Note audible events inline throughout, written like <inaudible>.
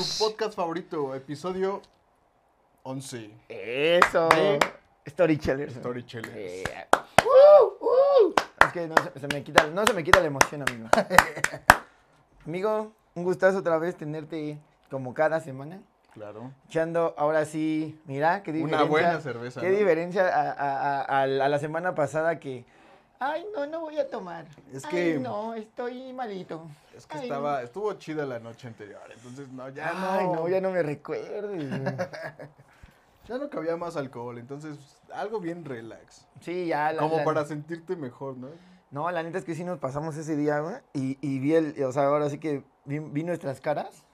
su podcast favorito, episodio 11. Eso. De- Storytellers. Storytellers. Uh, uh. Es que no se, se me quita, no se me quita la emoción, amigo. <laughs> amigo, un gustazo otra vez tenerte como cada semana. Claro. Echando, ahora sí, mira, qué Una diferencia. buena cerveza, Qué ¿no? diferencia a, a- a- a la a la semana pasada que, ay, no, no voy a tomar. Es Ay, que- no, estoy malito. Es que Ay, estaba, estuvo chida la noche anterior, entonces no, ya Ay, no, no, ya no me recuerdes. <laughs> ya no cabía más alcohol, entonces algo bien relax. Sí, ya. la- Como la- para sentirte mejor, ¿no? No, la neta es que sí nos pasamos ese día, güey. Y, y vi el, o sea, ahora sí que vi, vi nuestras caras.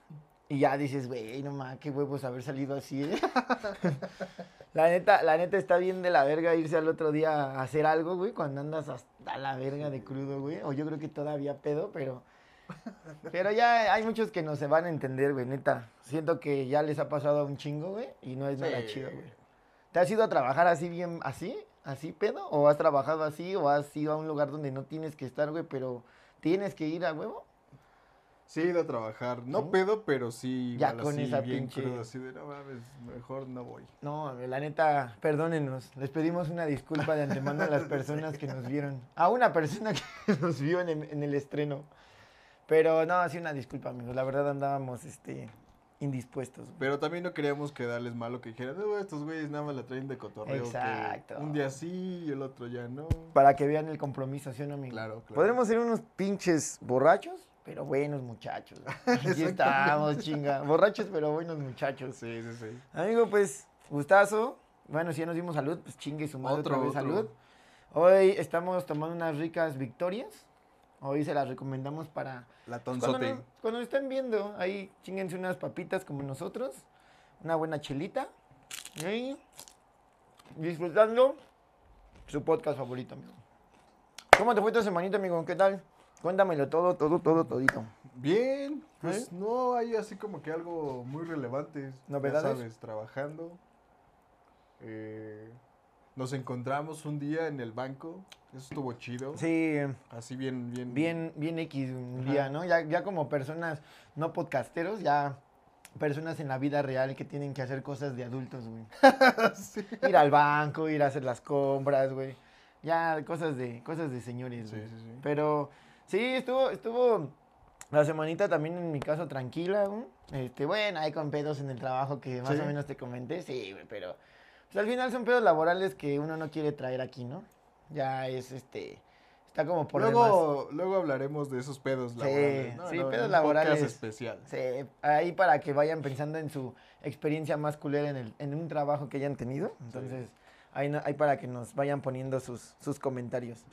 Y ya dices, güey, no mames, qué huevos haber salido así, ¿eh? <laughs> la neta, la neta está bien de la verga irse al otro día a hacer algo, güey, cuando andas hasta la verga de crudo, güey. O yo creo que todavía pedo, pero. Pero ya hay muchos que no se van a entender, güey, neta. Siento que ya les ha pasado a un chingo, güey, y no es nada Sí. chido, güey. ¿Te has ido a trabajar así bien, así? ¿Así pedo? ¿O has trabajado así? ¿O has ido a un lugar donde no tienes que estar, güey, pero tienes que ir a huevo? Sí he ido a trabajar, no ¿Sí? pedo, pero sí Ya con así, esa bien pinche- crudo, así de no mames, mejor no voy. No, la neta, perdónenos. Les pedimos una disculpa de antemano a las personas que nos vieron. A una persona que <laughs> nos vio en el, en el estreno. Pero no, sí una disculpa, amigos. La verdad andábamos, este, indispuestos. güey. Pero también no queríamos quedarles mal o que dijeran, no, estos güeyes nada más la traen de cotorreo. que Exacto. un día sí y el otro ya no. Para que vean el compromiso, ¿sí o no, amigo? Claro, claro. Podremos ser unos pinches borrachos, pero buenos muchachos. <laughs> Aquí estamos, chinga. Borrachos, pero buenos muchachos. Sí, sí, sí. Amigo, pues, gustazo. Bueno, si ya nos dimos salud, pues chingue su madre Otro, otra vez otro. salud. Hoy estamos tomando unas ricas victorias. Hoy se las recomendamos para... La Cuando tonzote. nos, cuando nos estén viendo, ahí chinguense unas papitas como nosotros. Una buena chelita. Y ahí, disfrutando su podcast favorito, amigo. ¿Cómo te fue esta semanita, amigo? ¿Qué tal? Cuéntamelo todo, todo, todo, todito. Bien, pues ¿Eh? no hay así como que algo muy relevante. ¿Novedades? Ya sabes, trabajando. Eh, nos encontramos un día en el banco. Eso estuvo chido. Sí, Así bien, bien. bien, bien X un día, ¿no? Ya, ya como personas no podcasteros, ya personas en la vida real que tienen que hacer cosas de adultos, güey. <laughs> sí. Ir al banco, ir a hacer las compras, güey. Ya cosas de, cosas de señores, Sí, güey. sí, sí. Pero sí, estuvo, estuvo la semanita también en mi caso tranquila, güey. Este, bueno, hay con pedos en el trabajo que más Sí. o menos te comenté, sí, pero pues, al final son pedos laborales que uno no quiere traer aquí, ¿no? Ya es este, está como por demás. luego, luego hablaremos de esos pedos Sí, laborales. ¿no? sí, un pedos laborales. especial. Sí, ahí para que vayan pensando en su experiencia más culera en, el, en un trabajo que hayan tenido. Entonces, ahí, no- ahí para que nos vayan poniendo sus, sus comentarios.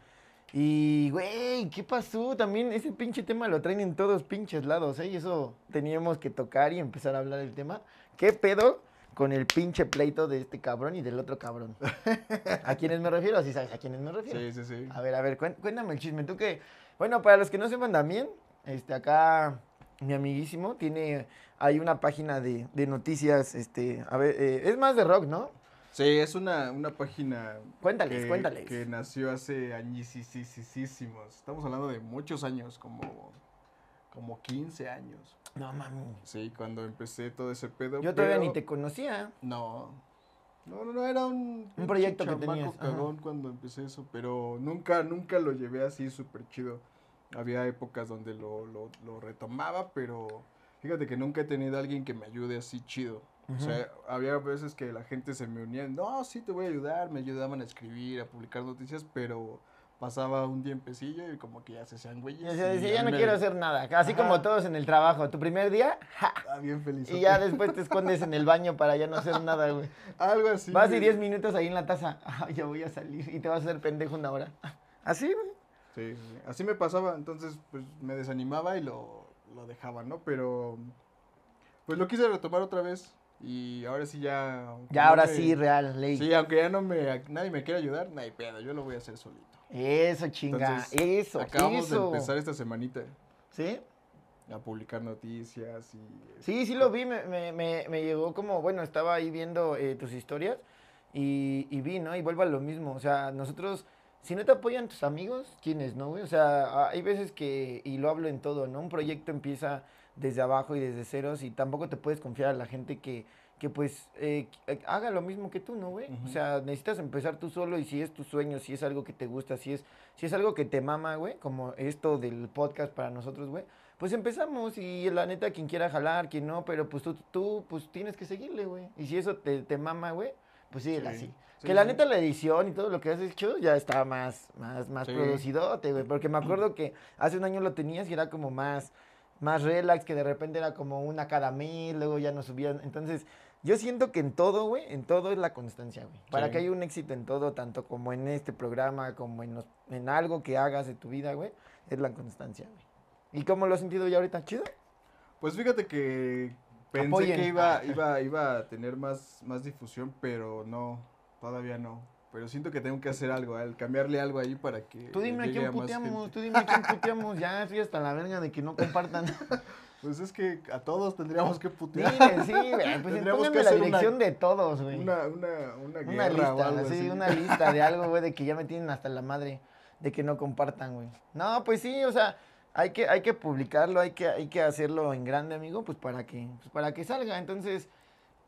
Y, güey, ¿qué pasó? También ese pinche tema lo traen en todos pinches lados, ¿eh? Y eso teníamos que tocar y empezar a hablar del tema. ¿Qué pedo con el pinche pleito de este cabrón y del otro cabrón? ¿A quiénes me refiero? ¿Sí sabes a quiénes me refiero? Sí, sí, sí. A ver, a ver, cuéntame el chisme. Tú que, bueno, para los que no sepan también, este, acá mi amiguísimo tiene, hay una página de, de noticias, este, a ver, eh, es más de rock, ¿no? Sí, es una, una página. Cuéntales, que, cuéntales. Que nació hace añísimos. Estamos hablando de muchos años, como, como 15 años. No, mami. Sí, cuando empecé todo ese pedo. Yo todavía pero- ni te conocía. No. No, no, no, era un, Un proyecto que tenías, ajá. cagón cuando empecé eso, pero nunca, nunca lo llevé así súper chido. Había épocas donde lo, lo, lo retomaba, pero fíjate que nunca he tenido a alguien que me ayude así chido. O sea, había veces que la gente se me unía, no, sí te voy a ayudar, me ayudaban a escribir, a publicar noticias, pero pasaba un tiempecillo y como que ya se hacían güeyes. A ya no me- quiero hacer nada. Así Ajá. como todos en el trabajo. Tu primer día, ja, Ah, bien feliz. y ya después te escondes en el baño para ya no hacer nada, güey. <laughs> Algo así. Vas y güey. 10 minutos ahí en la taza, <laughs> ah, ya voy a salir y te vas a hacer pendejo una hora. <laughs> Así, güey. Sí, sí, sí. así me pasaba, entonces pues me desanimaba y lo, lo dejaba, ¿no? Pero pues lo quise retomar otra vez y ahora sí ya... Ya ahora me- sí, real, ley. Sí, aunque ya no me, nadie me quiera ayudar, no hay pedo, yo lo voy a hacer solito. Eso, chinga. Entonces, eso, Acabamos eso. de empezar esta semanita ¿Sí? a publicar noticias y... Sí, sí lo vi, me, me, me, me llegó como, bueno, estaba ahí viendo eh, tus historias y, y vi, ¿no? Y vuelvo a lo mismo, o sea, nosotros, si no te apoyan tus amigos, ¿quiénes, no, güey? O sea, hay veces que, y lo hablo en todo, ¿no? Un proyecto empieza desde abajo y desde ceros y tampoco te puedes confiar a la gente que, que pues eh, eh, haga lo mismo que tú, ¿no, güey? O sea, necesitas empezar tú solo y si es tu sueño, si es algo que te gusta, si es, si es algo que te mama, güey, como esto del podcast para nosotros, güey, pues empezamos y la neta, quien quiera jalar, quien no, pero pues tú, tú pues tienes que seguirle, güey. Y si eso te, te mama, güey, pues síguele Sí. así. Sí, que la sí. neta la edición y todo lo que has hecho ya está más, más, más Sí. producidote, güey. Porque me acuerdo que hace un año lo tenías y era como más, más relax, que de repente era como una cada mil, luego ya no subían. Entonces, yo siento que en todo, güey, en todo es la constancia, güey. Para Sí. que haya un éxito en todo, tanto como en este programa, como en, los- en algo que hagas de tu vida, güey, es la constancia, güey. ¿Y cómo lo has sentido ya ahorita? ¿Chido? Pues fíjate que pensé Apoyen. que iba, iba, iba a tener más, más difusión, pero no, todavía no. Pero siento que tengo que hacer algo, al cambiarle algo ahí para que. Tú dime a quién puteamos, tú dime a quién puteamos. Ya estoy hasta la verga de que no compartan. <laughs> Pues es que a todos tendríamos que putear. Miren, sí, güey. Pues Tendríamos que la hacer una- dirección de todos, güey. Una, una, una guerra Una o lista, algo sí, así. una lista de algo, güey, de que ya me tienen hasta la madre de que no compartan, güey. No, pues sí, o sea, hay que, hay que publicarlo, hay que, hay que hacerlo en grande, amigo, pues para que, pues para que salga. Entonces,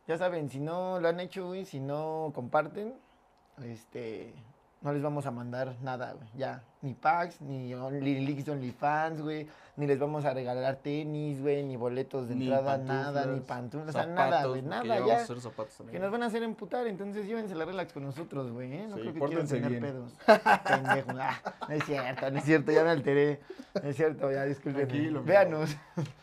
ya saben, si no lo han hecho, güey, si no comparten, este, no les vamos a mandar nada, güey, ya. Ni packs, ni Only Leaks OnlyFans, güey, ni les vamos a regalar tenis, güey, ni boletos de Ni entrada, nada, ni pantuflas, o sea, nada, güey, nada, ya zapatos también. Que nos van a hacer emputar, entonces llévense la relax con nosotros, güey, ¿eh? No Sí, creo que quieran tener bien. pedos. Pendejo. Ah, no es cierto, no es cierto, ya me alteré. No es cierto, ya disculpen. Véanos. <laughs>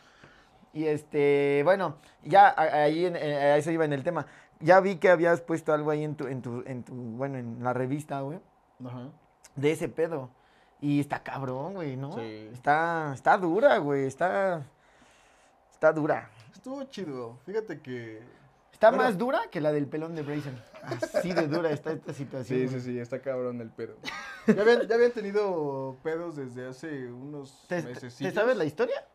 Y este, bueno, ya ahí en- eh, a eso iba en el tema. Ya vi que habías puesto algo ahí en tu, en tu, en tu, bueno, en la revista, güey, Ajá. de ese pedo. Y está cabrón, güey, ¿no? Sí. Está, está dura, güey, está, está dura. Estuvo chido. Fíjate que. Está Bueno. más dura que la del pelón de Brazen. Así de dura está esta situación. Sí, güey. sí, sí, está cabrón el pedo. Ya habían, ya habían tenido pedos desde hace unos ¿Te, meses. te sabes la historia?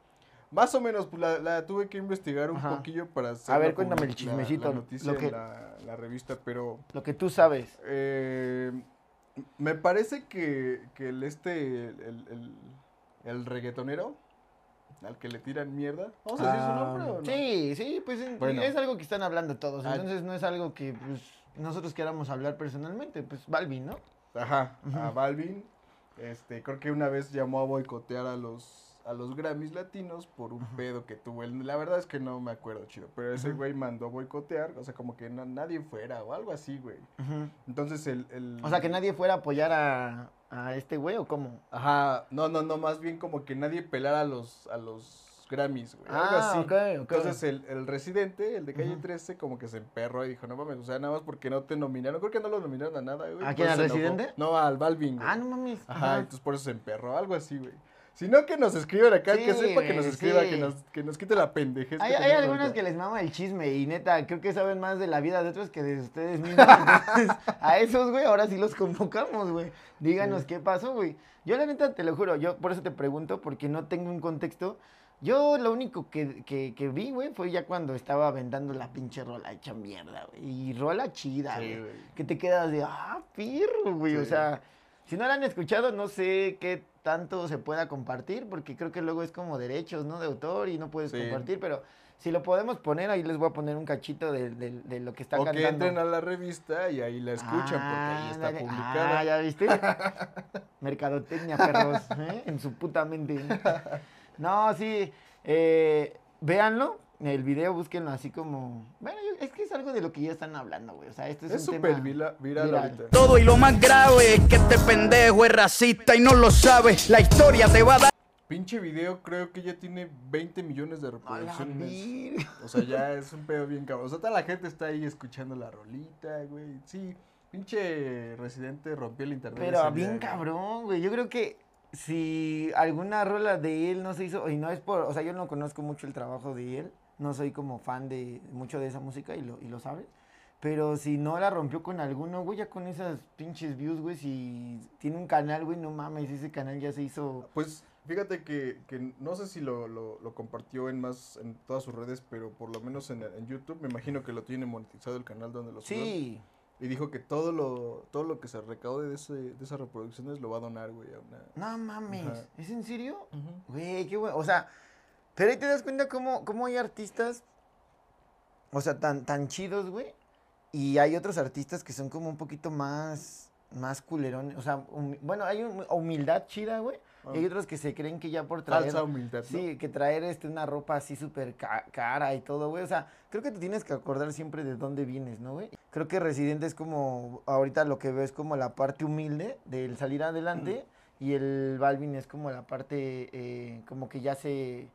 Más o menos, pues la, la tuve que investigar un Ajá. poquillo para hacer. A ver, cuéntame el la- chismecito, La, noticia lo que- en la, la revista, pero. Lo que tú sabes. eh, me parece que, que el este. El, el, el reggaetonero. Al que le tiran mierda. ¿Vamos a decir su nombre o no? Ah, Sí, sí, pues Bueno. es algo que están hablando todos. Ah. Entonces no es algo que pues, nosotros queramos hablar personalmente. Pues Balvin, ¿no? Ajá, a. Balvin. Este, creo que una vez llamó a boicotear a los, a los Grammys latinos por un pedo que tuvo él. La verdad es que no me acuerdo chido, pero ese güey mandó a boicotear, o sea, como que na- nadie fuera o algo así, güey. Entonces el, el... O sea, que nadie fuera a apoyar a, a este güey o cómo. Ajá, no, no, no, más bien como que nadie pelara a los, a los Grammys, güey. algo Ah, así. ok, ok. Entonces el, el residente, el de calle Ujú. 13, como que se emperró y dijo, no mames, o sea, nada más porque no te nominaron. Creo que no lo nominaron a nada, güey. ¿A quién, al. Residente? No, al Balvin, güey. ah, no mames. Ajá, Ajá. entonces por eso se emperró, algo así, güey. Si no, que nos escriban acá, que Sí, sepa que nos escriba, sí. que nos, que nos quite la pendejez. Hay, que hay algunos ahorita. que les mama el chisme y neta, creo que saben más de la vida de otros que de ustedes mismos. Entonces, a esos, güey, ahora sí los convocamos, güey. Díganos Sí. qué pasó, güey. Yo la neta, te lo juro, yo por eso te pregunto, porque no tengo un contexto. Yo lo único que, que, que vi, güey, fue ya cuando estaba aventando la pinche rola hecha mierda, güey. Y rola chida, güey. que te quedas de, ah, pirro, güey. O sea, si no la han escuchado, no sé qué tanto se pueda compartir, porque creo que luego es como derechos, ¿no? De autor y no puedes Sí. compartir, pero si lo podemos poner, ahí les voy a poner un cachito de, de- de lo que está o que cantando. entren a la revista y ahí la escuchan, porque ahí está publicada. Ah, ¿ya viste? <laughs> Mercadotecnia, perros, ¿eh? En su puta mente. No, sí, eh, véanlo, el video, búsquenlo así como... Bueno, yo- es que es algo de lo que ya están hablando, güey. O sea, esto es, Es un súper tema viral, viral. ahorita. Todo y lo más grave es que este pendejo es racista y no lo sabe. La historia te va a dar. Pinche video creo que ya tiene 20 millones de reproducciones. O sea, ya es un pedo bien cabrón. O sea, toda la gente está ahí escuchando la rolita, güey. Sí, pinche residente rompió el internet. Pero bien día, cabrón, güey. Yo creo que si alguna rola de él no se hizo, y no es por, o sea, yo no conozco mucho el trabajo de él, no soy como fan de mucho de esa música y lo, y lo sabes. Pero si no la rompió con alguno, güey, ya con esas pinches views, güey, si tiene un canal, güey, no mames, ese canal ya se hizo... Pues fíjate que, que no sé si lo, lo, lo compartió en más en todas sus redes, pero por lo menos en, en YouTube me imagino que lo tiene monetizado el canal donde lo subió. Sí, Y dijo que todo lo todo lo que se recaude de, ese, de esas reproducciones lo va a donar, güey, a una... no mames, Ajá. ¿es en serio? Güey, qué bueno, o sea, Pero ahí te das cuenta cómo, cómo hay artistas, o sea, tan, tan chidos, güey. Y hay otros artistas que son como un poquito más, más culerones. O sea, bueno, hay un- humildad chida, güey. Y hay Ah. otros que se creen que ya por traer... Falsa humildad, ¿no? Sí, que traer este, una ropa así súper ca- cara y todo, güey. O sea, creo que te tienes que acordar siempre de dónde vienes, ¿no, güey? Creo que Residente es como, ahorita lo que veo es como la parte humilde del salir adelante y el Balvin es como la parte, eh, como que ya se...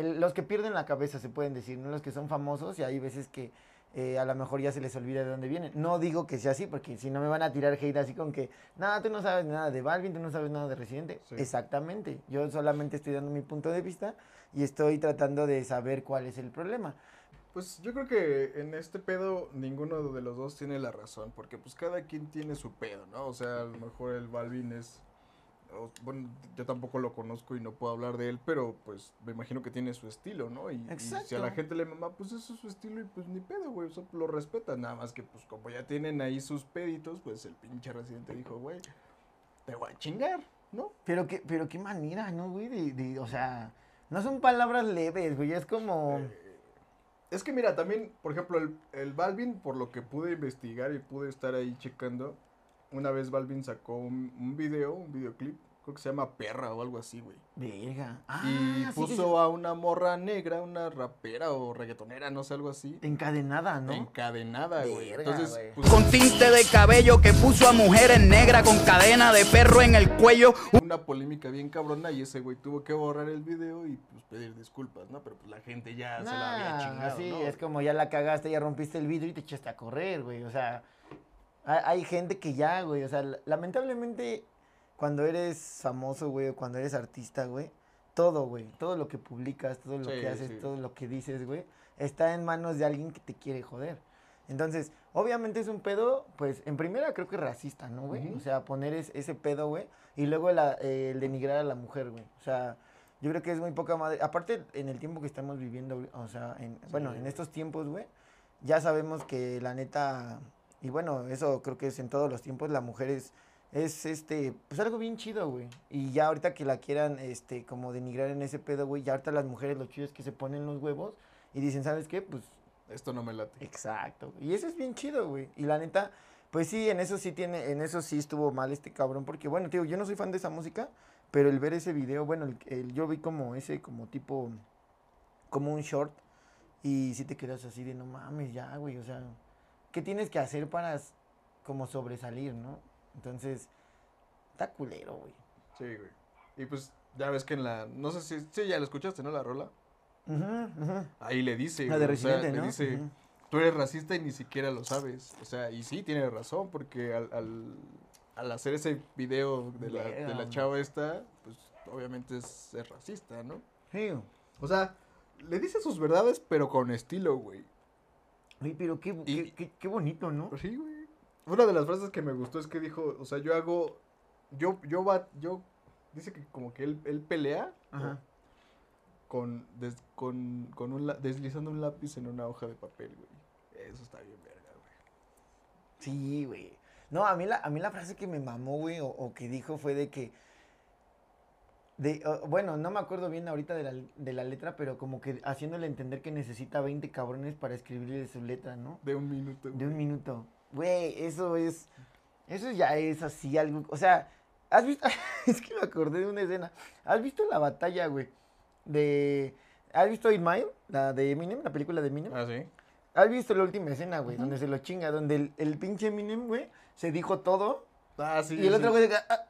el- los que pierden la cabeza, se pueden decir, ¿no? Los que son famosos y hay veces que eh, a lo mejor ya se les olvida de dónde vienen. No digo que sea así, porque si no me van a tirar hate así con que, nada, tú no sabes nada de Balvin, tú no sabes nada de Residente. Sí. Exactamente. Yo solamente estoy dando mi punto de vista y estoy tratando de saber cuál es el problema. Pues yo creo que en este pedo ninguno de los dos tiene la razón, porque pues cada quien tiene su pedo, ¿no? O sea, a lo mejor el Balvin es, bueno, yo tampoco lo conozco y no puedo hablar de él, pero pues me imagino que tiene su estilo, ¿no? Y, y si a la Exacto. gente le mama, pues eso es su estilo y pues ni pedo, güey, eso lo respetan, nada más que pues como ya tienen ahí sus peditos, pues el pinche residente dijo, güey, te voy a chingar, ¿no? Pero qué, pero qué manera, ¿no, güey? De, de- o sea, no son palabras leves, güey. Es como... Eh, Es que mira, también, por ejemplo, el, el Balvin, por lo que pude investigar y pude estar ahí checando, una vez Balvin sacó un, un video, un videoclip, creo que se llama Perra o algo así, güey. Verga. y Ah, sí, sí, puso a una morra negra, una rapera o reggaetonera, no sé, algo así, sí. Encadenada, ¿no? encadenada, güey. Entonces, güey. pues, Con tinte de cabello que puso a mujeres negras con cadena de perro en el cuello. una polémica bien cabrona y ese güey tuvo que borrar el video y pues pedir disculpas, ¿no? Pero pues la gente ya se la había chingado, sí, ¿no? es como ya la cagaste, ya rompiste el vidrio y te echaste a correr, güey. O sea, hay, hay gente que ya, güey. O sea, la- lamentablemente, cuando eres famoso, güey, o cuando eres artista, güey, todo, güey, todo lo que publicas, todo lo Sí, que haces, sí. todo lo que dices, güey, está en manos de alguien que te quiere joder. Entonces, obviamente es un pedo, pues, en primera creo que racista, ¿no, güey? O sea, poner es- ese pedo, güey, y luego la- eh, el denigrar a la mujer, güey. O sea, yo creo que es muy poca madre. Aparte, en el tiempo que estamos viviendo, o sea, en, bueno, en estos tiempos, güey, ya sabemos que la neta, y bueno, eso creo que es en todos los tiempos, la mujer es, es este, pues algo bien chido, güey. Y ya ahorita que la quieran, este, como denigrar en ese pedo, güey, ya ahorita las mujeres lo chido es que se ponen los huevos y dicen, ¿sabes qué? Pues Esto no me late. Exacto. Y eso es bien chido, güey. Y la neta, pues sí, en eso sí tiene, en eso sí estuvo mal este cabrón, porque bueno, tío, yo no soy fan de esa música, pero el ver ese video, bueno, el, el- yo vi como ese, como tipo, como un short, y sí te quedas así de no mames, ya, güey, o sea, ¿qué tienes que hacer para como sobresalir, no? Entonces, está culero, güey. Sí, güey. Y pues ya ves que en la, no sé si, sí, ya la escuchaste, ¿no? La rola. Ujú, ujú. Ahí le dice, La de güey, o sea, Residente, le ¿no? dice, tú eres racista y ni siquiera lo sabes. O sea, y sí, tiene razón, porque al, al, al hacer ese video de la, de la chava esta, pues obviamente es, es racista, ¿no? Sí. O sea, le dice sus verdades, pero con estilo, güey. Oye, pero qué, Y- qué, qué- qué bonito, ¿no? Sí, güey. Una de las frases que me gustó es que dijo, o sea, yo hago, yo, yo va, yo, dice que como que él, él pelea Ajá. con, des- con, con un, deslizando un lápiz en una hoja de papel, güey. Eso está bien verga, güey. Sí, güey. No, a mí la, a mí la frase que me mamó, güey, o, o que dijo fue de que. De, o- bueno, no me acuerdo bien ahorita de la, de la letra, pero como que haciéndole entender que necesita 20 cabrones para escribirle su letra, ¿no? De un minuto. De un minuto. Güey, eso es. Eso ya es así algo. O sea, ¿has visto? <laughs> es que me acordé de una escena. ¿Has visto la batalla, güey? De. ¿Has visto Mile? La de Eminem, la película de Eminem. Ah, sí. ¿Has visto la última escena, güey? Donde se lo chinga, donde el, el pinche Eminem, güey, se dijo todo. Ah, sí. y el sí. otro güey diga, "Ah,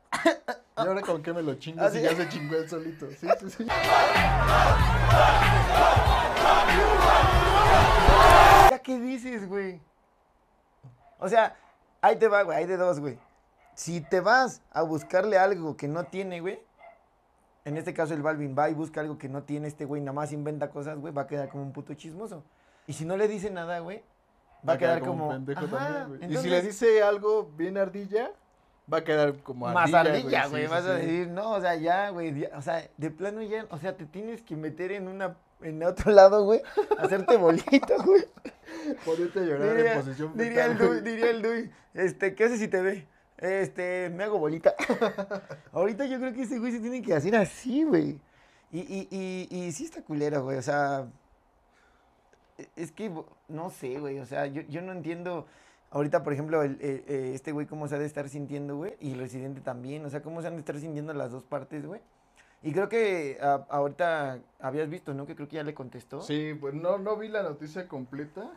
¿Y ahora con qué me lo chingo Ah, si ya se chingó él solito? Sí, sí, sí. ¿ya qué dices, güey? O sea, ahí te va, güey, hay de dos, güey. Si te vas a buscarle algo que no tiene, güey, en este caso el Balvin va y busca algo que no tiene este güey, nada más inventa cosas, güey, va a quedar como un puto chismoso. Y si no le dice nada, güey, va, a quedar, como... un pendejo Ajá, también, güey. Y si le dice algo bien ardilla, va a quedar como Más ardilla. ardilla, sí, güey. sí, vas a sí. decir, no, o sea, ya, güey. O sea, de plano ya, o sea, te tienes que meter en una, en otro <laughs> lado, güey. Hacerte bolita, güey. Ponerte a llorar Diría, en posición diría el güey. diría el Dui. Este, ¿qué haces si te ve? Este, me hago bolita. <laughs> Ahorita yo creo que ese güey se tiene que hacer así, güey. Y, y, y, y sí está culero, güey. O sea, e- es que no sé, güey. O sea, yo, yo no entiendo. Ahorita, por ejemplo, el, eh, este güey, cómo se ha de estar sintiendo, güey. Y el residente también. O sea, cómo se han de estar sintiendo las dos partes, güey. Y creo que a- ahorita habías visto, ¿no? Que creo que ya le contestó. Sí, pues no, no vi la noticia completa.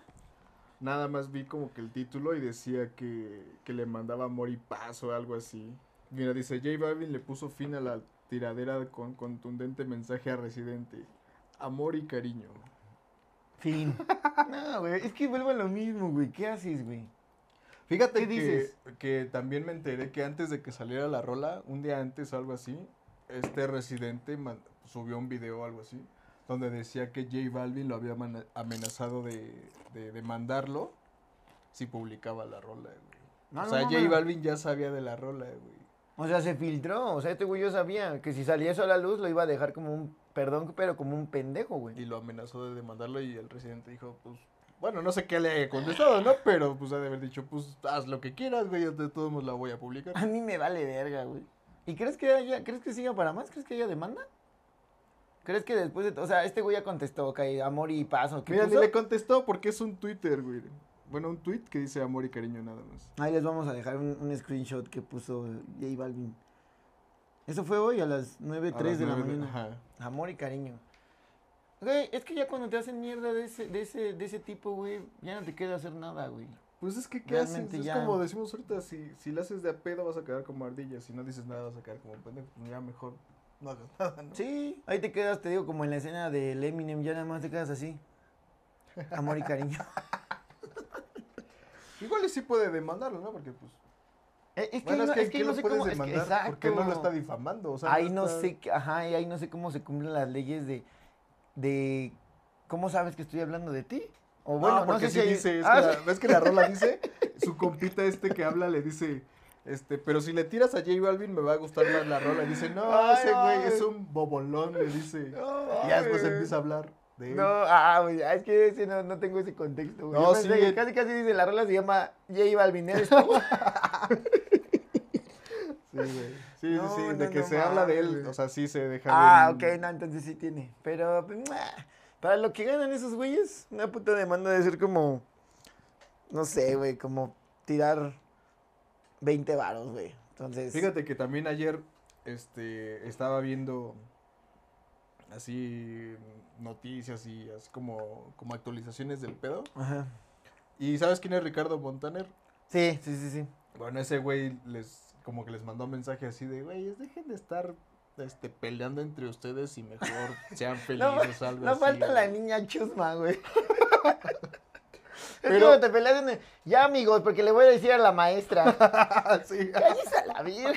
Nada más vi como que el título y decía que, que le mandaba amor y paz o algo así. Mira, dice, J Balvin le puso fin a la tiradera con contundente mensaje a Residente. Amor y cariño. Fin. <laughs> no, güey. Es que vuelvo a lo mismo, güey. ¿Qué haces, güey? Fíjate ¿Qué que, dices? que también me enteré que antes de que saliera la rola, un día antes o algo así, este Residente subió un video o algo así, donde decía que J Balvin lo había amenazado de, de demandarlo si publicaba la rola, güey. No, o no sea, J mames. Balvin ya sabía de la rola, güey. O sea, se filtró. O sea, este güey yo sabía que si salía eso a la luz lo iba a dejar como un, perdón, pero como un pendejo, güey. Y lo amenazó de demandarlo y el Residente dijo, pues, bueno, no sé qué le haya contestado, ¿no? Pero pues ha de haber dicho, pues, haz lo que quieras, güey, yo de todos modos la voy a publicar. A mí me vale verga, güey. ¿Y crees que haya, crees que siga para más? ¿Crees que haya demanda? ¿Crees que después de, o sea, este güey ya contestó, que amor y paso, ¿qué Mira, ni puso? le contestó porque es un Twitter, güey. Bueno, un tweet que dice amor y cariño nada más. Ahí les vamos a dejar un, un screenshot que puso J Balvin. Eso fue hoy a las 9.03 A las de la mañana. Ajá. Amor y cariño. Güey, es que ya cuando te hacen mierda de ese, de ese, de ese tipo, güey, ya no te queda hacer nada, güey. Pues es que, ¿qué haces? Realmente Es ya- como decimos ahorita, si, si le haces de a pedo vas a quedar como ardilla, si no dices nada vas a quedar como pendejo, pues ya mejor no hagas <laughs> nada, ¿no? Sí, ahí te quedas, te digo, como en la escena del Eminem, ya nada más te quedas así. Amor y cariño. <laughs> Igual y sí puede demandarlo, ¿no? Porque pues... Eh, es que, bueno, no, es que, es que ¿qué no sé cómo, es que- porque no lo está difamando, o sea... ahí no está- sé, ajá, ahí no sé cómo se cumplen las leyes de, de, ¿cómo sabes que estoy hablando de ti? O bueno, no, no, porque sé sí si dice, es Ah, que sí. la- ves que la rola dice, <laughs> su compita este que habla le dice, este, pero si le tiras a J Balvin me va a gustar más la rola. Y dice, no, Ay, ese güey es un bobolón, le dice. No, y ya después empieza a hablar de él. No, ah, güey, es que ese no, no tengo ese contexto, güey. No, pensé casi casi dice, la rola se llama J Balvin, ¿eres tú? <laughs> Sí, güey. Sí, No, sí, sí, no, de que no se habla de él, o sea, sí se deja ah, ok, no, entonces sí tiene. Pero, para lo que ganan esos güeyes, una puta demanda de ser como, no sé, güey, como tirar 20 varos, güey. Entonces, Fíjate que también ayer este estaba viendo así noticias y así como, como actualizaciones del pedo. Ajá. ¿Y sabes quién es Ricardo Montaner? Sí, sí, sí, sí. Bueno, ese güey les como que les mandó un mensaje así de, güeyes, dejen de estar este peleando entre ustedes y mejor <laughs> sean No, felices o algo no así. falta la güey". niña chusma, güey. <laughs> Es Pero- como te peleas en el- Ya, amigos, porque le voy a decir a la maestra. <laughs> sí, Cállese a la vida.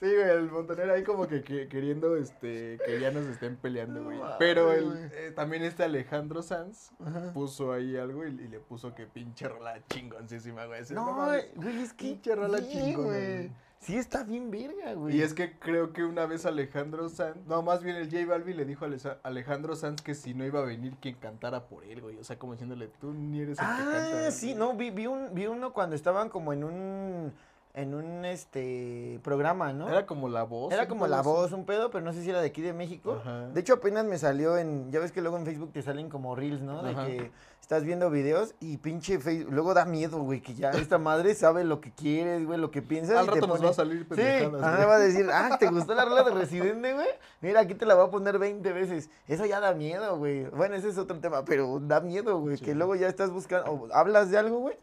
Sí, güey, el Montaner ahí como que, que- queriendo este que ya nos estén peleando, güey. Pero el, eh, también este Alejandro Sanz Ajá. puso ahí algo y, y le puso que pinche rola chingoncísima, güey. No, güey, es que. Pinche rola sí, chingona, güey. güey. Sí, está bien verga, güey. Y es que creo que una vez Alejandro Sanz, no, más bien el J Balvin le dijo a Alejandro Sanz que si no iba a venir quien cantara por él, güey. O sea, como diciéndole, tú ni eres el que canta. Ah, sí, no, vi, vi, un, vi uno cuando estaban como en un. En un este programa, ¿no? Era como la voz. Era como la voz, un pedo, pero no sé si era de aquí de México. Ajá. De hecho, apenas me salió en. Ya ves que luego en Facebook te salen como reels, ¿no? De que estás viendo videos y pinche Facebook. Luego da miedo, güey, que ya esta madre sabe lo que quieres, güey, lo que piensas. Al y te rato nos va a salir Sí, ajá, va a decir, ah, ¿te gustó la rola de Residente, güey? Mira, aquí te la voy a poner 20 veces. Eso ya da miedo, güey. Bueno, ese es otro tema, pero da miedo, güey. Sí. Que luego ya estás buscando, o hablas de algo, güey,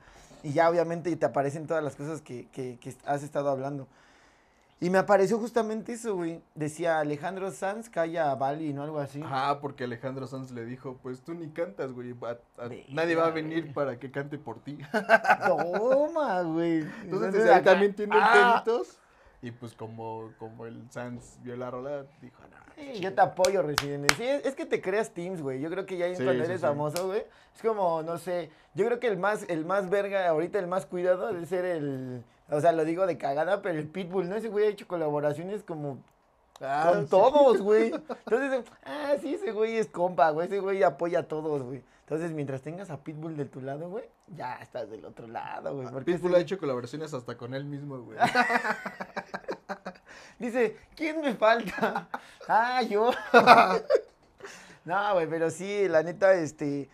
y ya obviamente te aparecen todas las cosas que, que, que has estado hablando. Y me apareció justamente eso, güey. Decía Alejandro Sanz calla a Bali, ¿no? Algo así. Ajá, porque Alejandro Sanz le dijo, pues tú ni cantas, güey. a- nadie va a güey. venir para que cante por ti. Toma, güey. Entonces, acá- también tienen ¡Ah! Y pues como, como el Sanz vio la rola, dijo, no. Sí, yo te apoyo, Residente. Sí, es, es que te creas teams, güey. Yo creo que ya Sí, cuando eres famoso, güey, es como, no sé, yo creo que el más, el más verga, ahorita el más cuidado debe ser el, o sea, lo digo de cagada, pero el Pitbull, ¿no? Ese güey ha hecho colaboraciones como Ah, con todos, güey. <laughs> Entonces, ah, sí, ese güey es compa, güey. Ese güey apoya a todos, güey. Entonces, mientras tengas a Pitbull de tu lado, güey, ya estás del otro lado, güey. porque Pitbull ese ha hecho colaboraciones hasta con él mismo, güey. <laughs> Dice, ¿quién me falta? <laughs> Ah, yo. <laughs> no, güey, pero sí, la neta, este.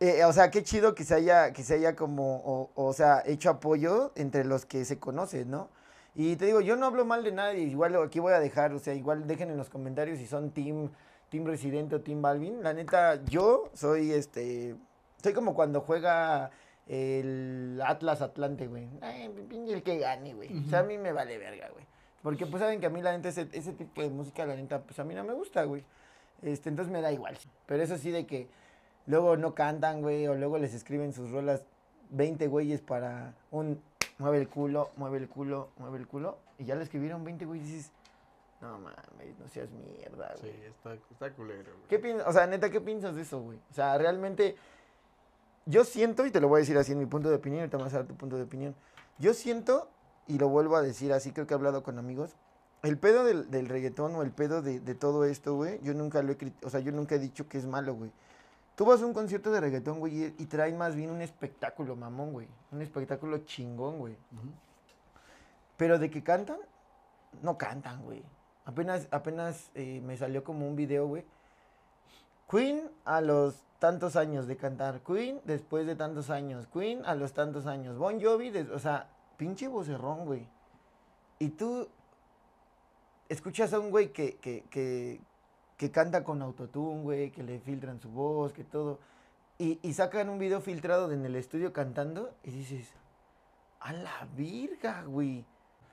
eh, o sea, qué chido que se haya, que se haya como, o, o sea, hecho apoyo entre los que se conocen, ¿no? Y te digo, yo no hablo mal de nadie, igual aquí voy a dejar, o sea, igual dejen en los comentarios si son team, team Residente o team Balvin. La neta, yo soy este, soy como cuando juega el Atlas Atlante, güey. Ay, el que gane, güey. O sea, a mí me vale verga, güey. Porque pues saben que a mí la neta ese, ese tipo de música, la neta, pues a mí no me gusta, güey. Este, entonces me da igual. Pero eso sí de que luego no cantan, güey, o luego les escriben sus rolas 20 güeyes para un mueve el culo, mueve el culo, mueve el culo. Y ya le escribieron 20 güeyes y dices, no mames, no seas mierda, Sí, güey. está, está culero, güey. ¿Qué piensas? O sea, neta, ¿qué piensas de eso, güey? O sea, realmente, yo siento, y te lo voy a decir así en mi punto de opinión, y te vas a dar tu punto de opinión. Yo siento, y lo vuelvo a decir así, creo que he hablado con amigos, el pedo del, del reggaetón o el pedo de, de todo esto, güey, yo nunca lo he, o sea, yo nunca he dicho que es malo, güey. Tú vas a un concierto de reggaetón, güey, y, traen más bien un espectáculo, mamón, güey. Un espectáculo chingón, güey. Ujú. Pero de que cantan, no cantan, güey. Apenas, apenas eh, me salió como un video, güey. Queen a los tantos años de cantar. Queen después de tantos años. Queen a los tantos años. Bon Jovi, o sea, pinche vocerrón, güey. Y tú escuchas a un güey que, que, que, que canta con autotune, güey, que le filtran su voz, que todo. Y, y sacan un video filtrado en el estudio cantando y dices, a la virga, güey.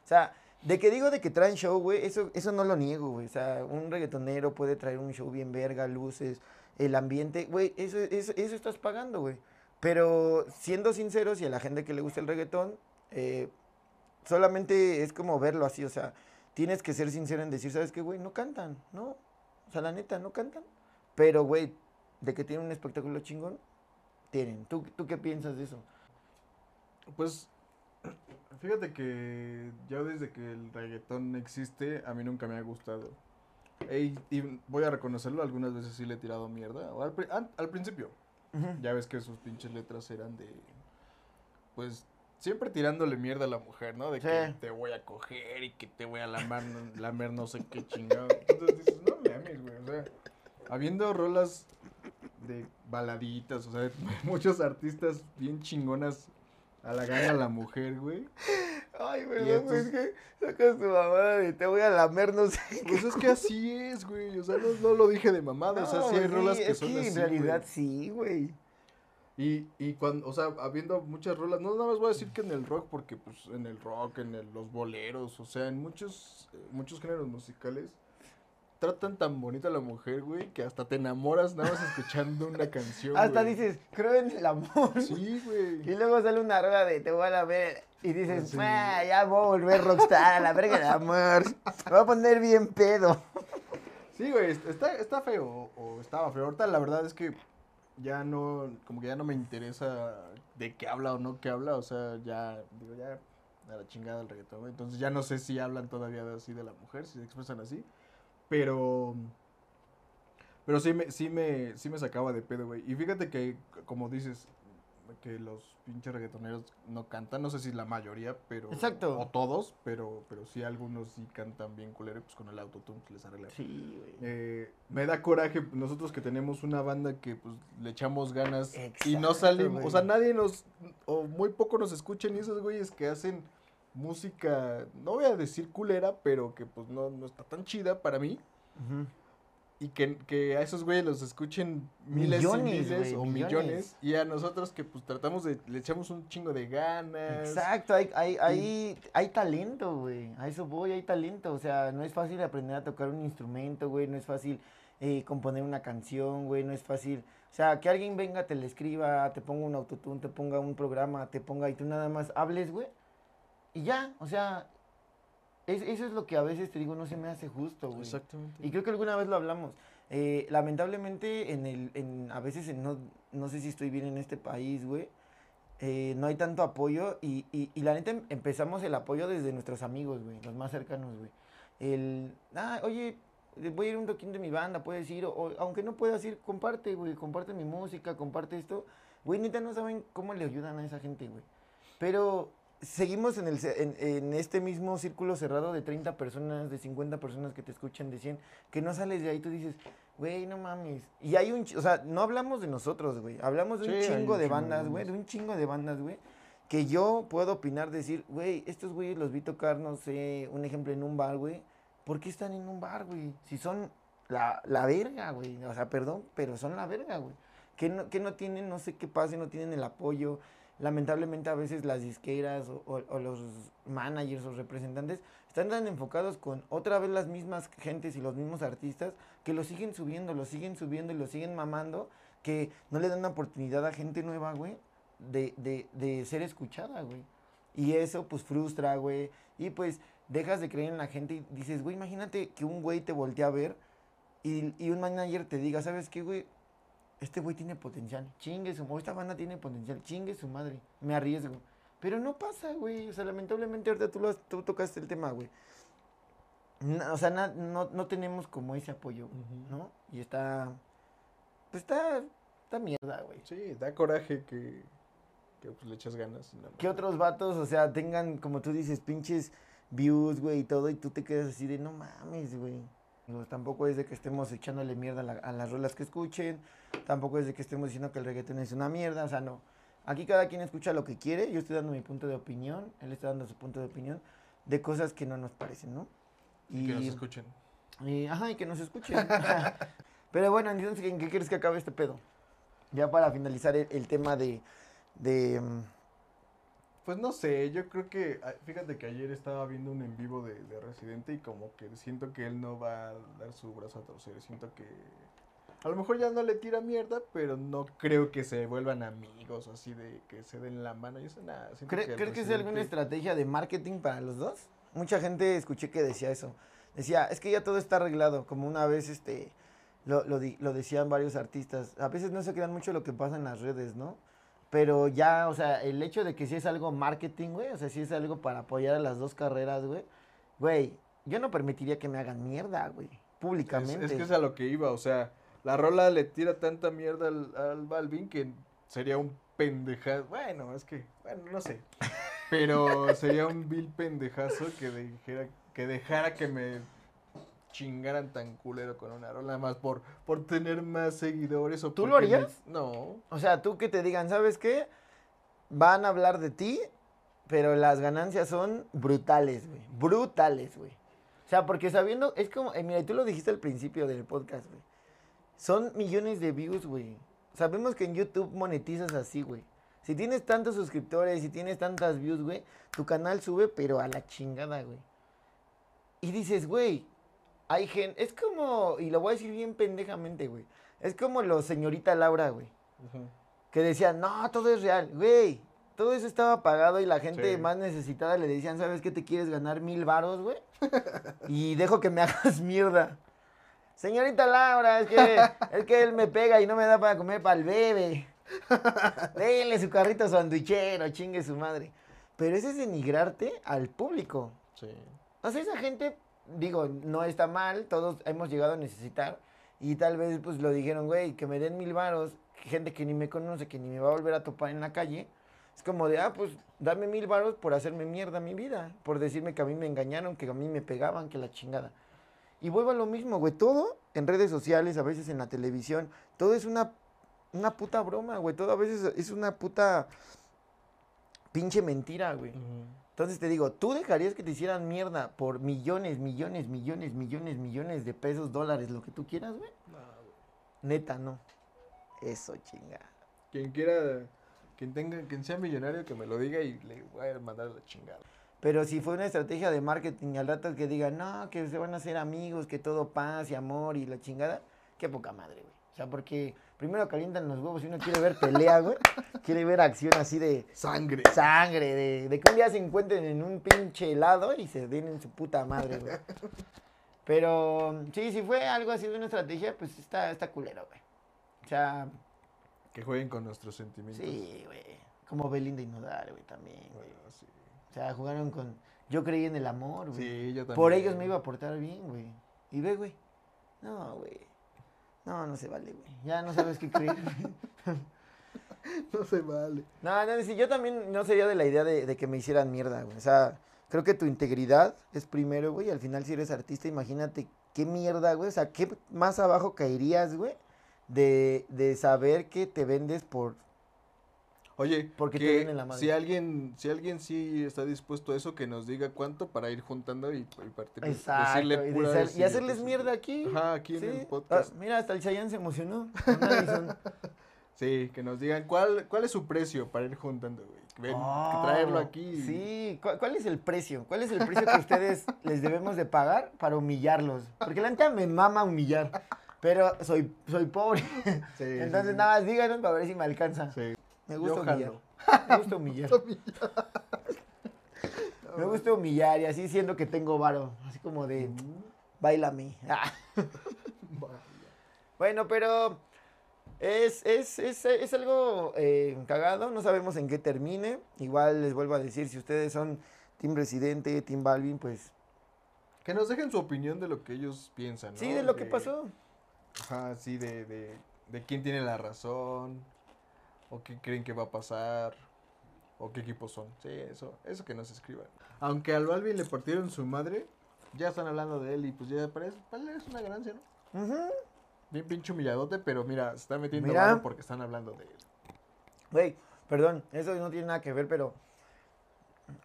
O sea, de que digo de que traen show, güey, eso, eso no lo niego, güey. O sea, un reggaetonero puede traer un show bien verga, luces, el ambiente, güey, eso, eso, eso estás pagando, güey. Pero siendo sinceros y a la gente que le gusta el reggaetón, eh, solamente es como verlo así, o sea, tienes que ser sincero en decir, ¿sabes qué, güey? No cantan, ¿no? O sea, la neta, no cantan. Pero, güey, de que tienen un espectáculo chingón, tienen. ¿Tú, ¿Tú qué piensas de eso? Pues, <clears throat> fíjate que yo desde que el reggaetón existe, a mí nunca me ha gustado. Y voy a reconocerlo, algunas veces sí le he tirado mierda. o al principio, ya ves que sus pinches letras eran de. Pues siempre tirándole mierda a la mujer, ¿no? De que te voy a coger y que te voy a lamer, <laughs> lamer no sé qué chingado. Entonces dices, no mames, güey. O sea, habiendo rolas de baladitas, o sea, <laughs> muchos artistas bien chingonas halagan a la mujer, güey. Ay, Y perdón, estos- güey, es que sacas tu mamada de te voy a lamer, no sé. Pues es que así es, güey. O sea, no, no lo dije de mamada. o sea, sí hay rolas que son que así. en realidad güey. sí, güey. Y, y cuando, o sea, habiendo muchas rolas, no nada más voy a decir que en el rock, porque pues en el rock, en el- los boleros, o sea, en muchos, muchos géneros musicales, tratan tan bonita a la mujer, güey, que hasta te enamoras nada más escuchando una <laughs> canción. Hasta güey. dices, creo en el amor. Sí, güey. Y luego sale una rola de te voy a lamer. Y dices, Sí. "Ah, ya voy a volver rockstar, a la verga del amor. Me voy a poner bien pedo. Sí, güey, está, está feo, o estaba feo. Ahorita la verdad es que ya no, como que ya no me interesa de qué habla o no qué habla, o sea, ya, digo, ya, a la chingada el reggaetón. Entonces ya no sé si hablan todavía así de la mujer, si se expresan así, pero, pero sí me, sí me, sí me sacaba de pedo, güey. Y fíjate que, como dices, que los pinches reggaetoneros no cantan, no sé si la mayoría, pero... Exacto. O todos, pero, pero sí algunos sí cantan bien culero, y pues con el autotune les arregla. Sí, güey. Eh, me da coraje nosotros que tenemos una banda que pues le echamos ganas y no salimos, güey. o sea, nadie nos, o muy poco nos escuchan y esos güeyes que hacen música, no voy a decir culera, pero que pues no, no está tan chida para mí y que, que a esos güeyes los escuchen miles Millones, y miles o millones. millones y a nosotros que pues tratamos de, le echamos un chingo de ganas. Exacto, hay, hay, hay, hay talento, güey. A eso voy, hay talento. O sea, no es fácil aprender a tocar un instrumento, güey. No es fácil eh, componer una canción, güey. No es fácil. O sea, que alguien venga, te le escriba, te ponga un autotune, te ponga un programa, te ponga y tú nada más hables, güey. Y ya, o sea, es- eso es lo que a veces te digo, no se me hace justo, güey. Exactamente. Y creo que alguna vez lo hablamos. Eh, lamentablemente, en el, en, a veces en no, no sé si estoy bien en este país, güey. eh, no hay tanto apoyo y, y, y la neta em- empezamos el apoyo desde nuestros amigos, güey, los más cercanos, güey. El, ah, oye, eh, voy a ir a un toquín de mi banda, puedes ir, o, o aunque no puedas ir, comparte, güey, comparte mi música, comparte esto. Güey, neta no saben cómo le ayudan a esa gente, güey. Pero seguimos en, el, en, en este mismo círculo cerrado de 30 personas, de 50 personas que te escuchan, de 100, que no sales de ahí, tú dices, güey, no mames. Y hay un, o sea, no hablamos de nosotros, güey, hablamos de un Sí, hay un chingo de chingo de bandas, güey, de un chingo de bandas, güey, que yo puedo opinar, decir, güey, estos güeyes los vi tocar, no sé, un ejemplo en un bar, güey, ¿por qué están en un bar, güey? Si son la, la verga, güey, o sea, perdón, pero son la verga, güey. Que no, que no tienen, no sé qué pase, no tienen el apoyo. Lamentablemente a veces las disqueras o, los managers o representantes están tan enfocados con otra vez las mismas gentes y los mismos artistas que lo siguen subiendo, lo siguen subiendo y lo siguen mamando, que no le dan una oportunidad a gente nueva, güey, de, de, de ser escuchada, güey. Y eso pues frustra, güey. Y pues dejas de creer en la gente y dices, güey, imagínate que un güey te voltea a ver y, y un manager te diga, ¿sabes qué, güey? Este güey tiene potencial, chingue su, o esta banda tiene potencial, chingue su madre, me arriesgo. Pero no pasa, güey, o sea, lamentablemente ahorita tú, lo has- tú tocaste el tema, güey. O sea, na- no, no tenemos como ese apoyo, ¿no? Y está, pues está, está mierda, güey. Sí, da coraje que, que pues, le echas ganas. más. Que otros vatos, o sea, tengan, como tú dices, pinches views, güey, y todo, y tú te quedas así de, no mames, güey. Tampoco es de que estemos echándole mierda a, la- a las rolas que escuchen, tampoco es de que estemos diciendo que el reggaetón es una mierda, o sea, no. Aquí cada quien escucha lo que quiere, yo estoy dando mi punto de opinión, él está dando su punto de opinión de cosas que no nos parecen, ¿no? Y que nos escuchen. y- ajá, y que nos escuchen. <laughs> Pero bueno, entonces, ¿en qué quieres que acabe este pedo? Ya para finalizar el, el tema de, de, mm, Pues no sé, yo creo que, ah, fíjate que ayer estaba viendo un en vivo de, de Residente y como que siento que él no va a dar su brazo a torcer, siento que a lo mejor ya no le tira mierda, pero no creo que se vuelvan amigos así de que se den la mano y eso, nada. siento ¿Cre- el ¿Crees que es alguna estrategia de marketing para los dos? Mucha gente escuché que decía eso. Decía, es que ya todo está arreglado, como una vez este lo, lo, lo decían varios artistas. A veces no se crean mucho lo que pasa en las redes, ¿no? Pero ya, o sea, el hecho de que si es algo marketing, güey, o sea, si es algo para apoyar a las dos carreras, güey, güey, yo no permitiría que me hagan mierda, güey, públicamente. es que es a lo que iba, o sea, la rola le tira tanta mierda al, al Balvin que sería un pendejazo. Bueno, es que, bueno, no sé. Pero sería un vil pendejazo que dijera, que dejara que me chingaran tan culero con una rola más por, por tener más seguidores o ¿Tú lo harías? No. O sea, tú que te digan, ¿sabes qué? Van a hablar de ti, pero las ganancias son brutales, güey. Brutales, güey. O sea, porque sabiendo, es como, eh, mira, tú lo dijiste al principio del podcast, güey. Son millones de views, güey. Sabemos que en YouTube monetizas así, güey. Si tienes tantos suscriptores, si tienes tantas views, güey, tu canal sube, pero a la chingada, güey. Y dices, güey, hay gente, es como, y lo voy a decir bien pendejamente, güey. Es como los señorita Laura, güey que decían, no, todo es real, güey. Todo eso estaba pagado y la gente Sí. más necesitada le decían, ¿sabes qué te quieres ganar mil varos, güey? y dejo que me <laughs> hagas mierda. Señorita Laura, es que, <laughs> es que él me pega y no me da para comer para el bebé. Denle su carrito sandwichero, chingue su madre. Pero eso es denigrarte al público. Sí. O sea, esa gente, digo, no está mal, todos hemos llegado a necesitar. Y tal vez, pues, lo dijeron, güey, que me den mil varos, gente que ni me conoce, que ni me va a volver a topar en la calle. Es como de, ah, pues, dame mil varos por hacerme mierda mi vida. Por decirme que a mí me engañaron, que a mí me pegaban, que la chingada. Y vuelvo a lo mismo, güey, todo en redes sociales, a veces en la televisión, todo es una, una puta broma, güey. Todo a veces es una puta pinche mentira, güey. Entonces te digo, ¿tú dejarías que te hicieran mierda por millones, millones, millones, millones, millones de pesos, dólares, lo que tú quieras, güey? No, güey. Neta, no. Eso, chinga. Quien quiera, quien tenga, quien sea millonario que me lo diga y le voy a mandar la chingada. Pero si fue una estrategia de marketing al rato que digan, no, que se van a hacer amigos, que todo paz y amor y la chingada, qué poca madre, güey. O sea, porque primero calientan los huevos y uno quiere ver pelea, güey. <laughs> quiere ver acción así de Sangre. sangre, de, de que un día se encuentren en un pinche helado y se den en su puta madre, güey. <laughs> Pero sí, si fue algo así de una estrategia, pues está, está culero, güey. O sea, Que jueguen con nuestros sentimientos. sí, güey. Como Belinda y Nodal, güey, también, güey. Bueno, sí. O sea, jugaron con... Yo creí en el amor, güey. Sí, yo también. Por ellos me iba a portar bien, güey. Y ve, güey. No, güey. No, no se vale, güey. Ya no sabes qué creer. <laughs> No se vale. No, no, sí, yo también no sería de la idea de, de que me hicieran mierda, güey. O sea, creo que tu integridad es primero, güey. y Al final, si eres artista, imagínate qué mierda, güey. O sea, qué más abajo caerías, güey, de, de saber que te vendes por... Oye, Porque que la madre. si alguien, si alguien sí está dispuesto a eso, que nos diga cuánto para ir juntando y, y partir, Exacto. decirle y, hacerles mierda aquí. Ajá, aquí en el podcast. Ah, mira, hasta el Chayanne se emocionó. <laughs> Sí, que nos digan cuál, cuál es su precio para ir juntando, güey. Ven, Oh, que traerlo aquí. Sí, ¿Cuál, cuál es el precio? ¿Cuál es el precio que ustedes <laughs> les debemos de pagar para humillarlos? Porque la neta me mama humillar, pero soy, soy pobre. Sí, Entonces nada más díganos para ver si me alcanza. sí. <laughs> Me gusta Yo humillar. jalo. Me gusta humillar. me gusta humillar y así siendo que tengo varo. Así como de, bailame. <laughs> Ah. Bueno, pero es, es, es, es algo eh, cagado, no sabemos en qué termine. Igual les vuelvo a decir, si ustedes son Team Residente, Team Balvin, pues Que nos dejen su opinión de lo que ellos piensan, ¿no? sí, de lo que pasó. Ajá, sí, de, de, de quién tiene la razón, o qué creen que va a pasar, o qué equipos son. Sí, eso, eso que nos escriban. Aunque al Balvin le partieron su madre, ya están hablando de él y pues ya parece, él es una ganancia, ¿no? Ujú. Bien pinche humilladote, pero mira, se está metiendo Mira. porque están hablando de él. Güey, perdón, eso no tiene nada que ver, pero.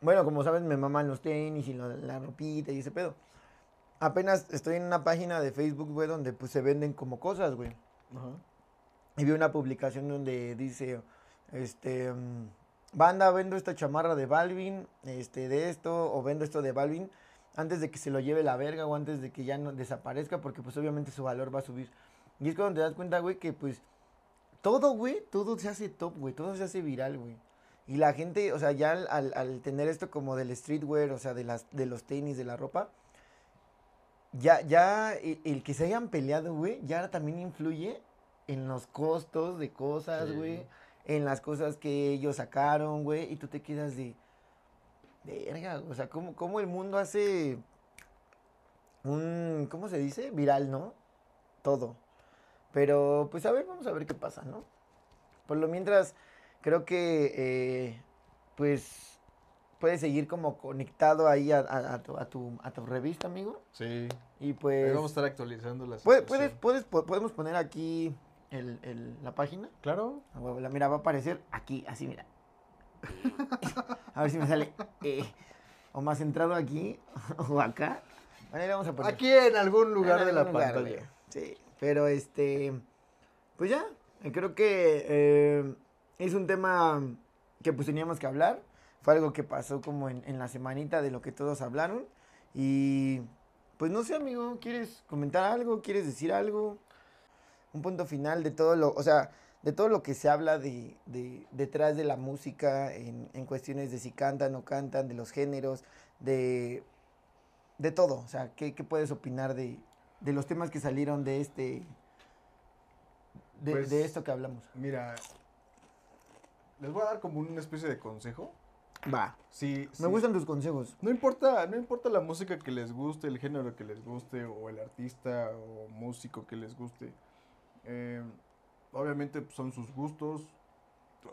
Bueno, como saben, me maman los tenis y la, la ropita y ese pedo. Apenas estoy en una página de Facebook, güey, donde pues se venden como cosas, güey. Ajá. Y vi una publicación donde dice, este, mm, banda, vendo esta chamarra de Balvin, este, de esto, o vendo esto de Balvin, antes de que se lo lleve la verga o antes de que ya desaparezca, porque pues obviamente su valor va a subir. Y es cuando te das cuenta, güey, que pues todo, güey, todo se hace top, güey, todo se hace viral, güey. Y la gente, o sea, ya al tener esto como del streetwear, o sea, de, las, de los tenis, de la ropa, ya, ya el, el que se hayan peleado, güey, ya también influye en los costos de cosas, Sí. güey, en las cosas que ellos sacaron, güey, y tú te quedas de, verga, o sea, ¿cómo, cómo el mundo hace un, ¿cómo se dice? Viral, ¿no? Todo. Pero, pues a ver, vamos a ver qué pasa, ¿no? Por lo mientras, creo que, eh, pues, puedes seguir como conectado ahí a, a- a tu, a, tu, a tu revista, amigo. Sí. Y Ahí pues, vamos a estar actualizando las puedes, puedes, puedes, po- podemos poner aquí el, el- la página. Claro. La mira, va a aparecer aquí, así, mira. <laughs> A ver si me sale. eh, o más centrado aquí, o acá. Bueno, ahí le vamos a poner. Aquí en algún lugar En de la lugar, pantalla. güey. Sí, pero este. Pues ya, eh, creo que eh, es un tema que pues teníamos que hablar. Fue algo que pasó como en, en la semanita de lo que todos hablaron. Y pues no sé, amigo, ¿quieres comentar algo? ¿Quieres decir algo? Un punto final de todo lo, o sea, de todo lo que se habla de, de- detrás de la música, en, en cuestiones de si cantan o cantan, de los géneros, de, de todo. O sea, ¿qué, qué puedes opinar de, de los temas que salieron de este, de, Pues, de esto que hablamos? Mira, les voy a dar como una especie de consejo. Va. Si, Me gustan tus consejos. No importa, no importa la música que les guste, el género que les guste, o el artista o músico que les guste. Eh, obviamente pues, son sus gustos.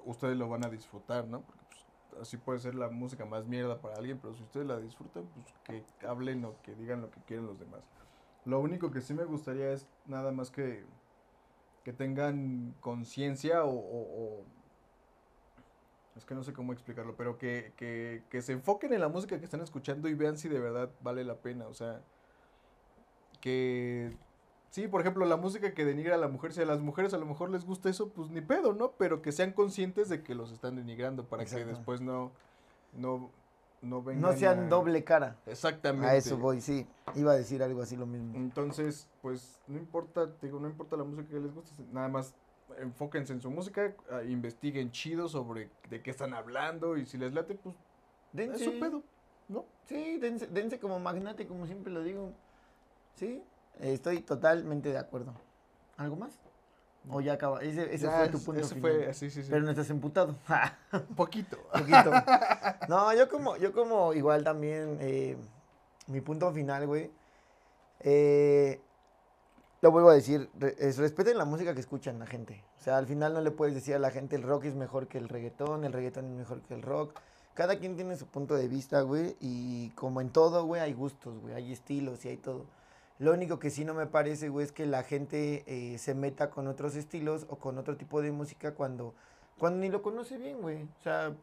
Ustedes lo van a disfrutar, ¿no? Porque pues, así puede ser la música más mierda para alguien, pero si ustedes la disfrutan, pues que hablen o que digan lo que quieren los demás. Lo único que sí me gustaría es nada más que, que tengan conciencia o, o- es que no sé cómo explicarlo, pero que, que, que se enfoquen en la música que están escuchando y vean si de verdad vale la pena. O sea, que sí, por ejemplo, la música que denigra a la mujer, si a las mujeres a lo mejor les gusta eso, pues ni pedo, ¿no? Pero que sean conscientes de que los están denigrando para Exacto. que después no, no, no vengan No sean a- doble cara. Exactamente. A eso voy, sí. Iba a decir algo así lo mismo. Entonces, pues no importa, te digo, no importa la música que les guste, nada más enfóquense en su música, ah, investiguen chido sobre de qué están hablando y si les late, pues es su pedo, ¿no? Sí, dense, dense como magnate, como siempre lo digo. Sí, estoy totalmente de acuerdo. ¿Algo más? ¿O ya acaba? Ese, ese Ya, fue tu punto ese final. fue, sí, sí, sí. Pero no estás emputado. <laughs> Poquito. Poquito. <laughs> No, yo como, yo como igual también, eh, mi punto final, güey. eh, lo vuelvo a decir, es, respeten la música que escuchan la gente. O sea, al final no le puedes decir a la gente el rock es mejor que el reggaetón, el reggaetón es mejor que el rock. Cada quien tiene su punto de vista, güey, y como en todo, güey, hay gustos, güey, hay estilos y hay todo. Lo único que sí no me parece, güey, es que la gente eh, se meta con otros estilos o con otro tipo de música cuando, cuando ni lo conoce bien, güey. O sea,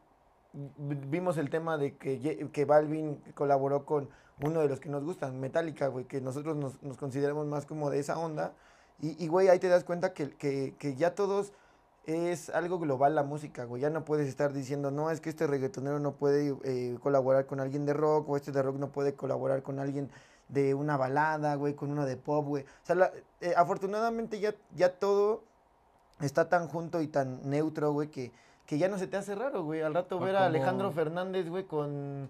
vimos el tema de que, que Balvin colaboró con uno de los que nos gustan, Metallica, güey, que nosotros nos, nos consideramos más como de esa onda. Y, y, güey, ahí te das cuenta que, que, que ya todos es algo global la música, güey. Ya no puedes estar diciendo, no, es que este reggaetonero no puede eh, colaborar con alguien de rock, o este de rock no puede colaborar con alguien de una balada, güey, con uno de pop, güey. O sea, la- eh, afortunadamente ya, ya todo está tan junto y tan neutro, güey, que, que ya no se te hace raro, güey. Al rato O ver a Alejandro Fernández, güey, con,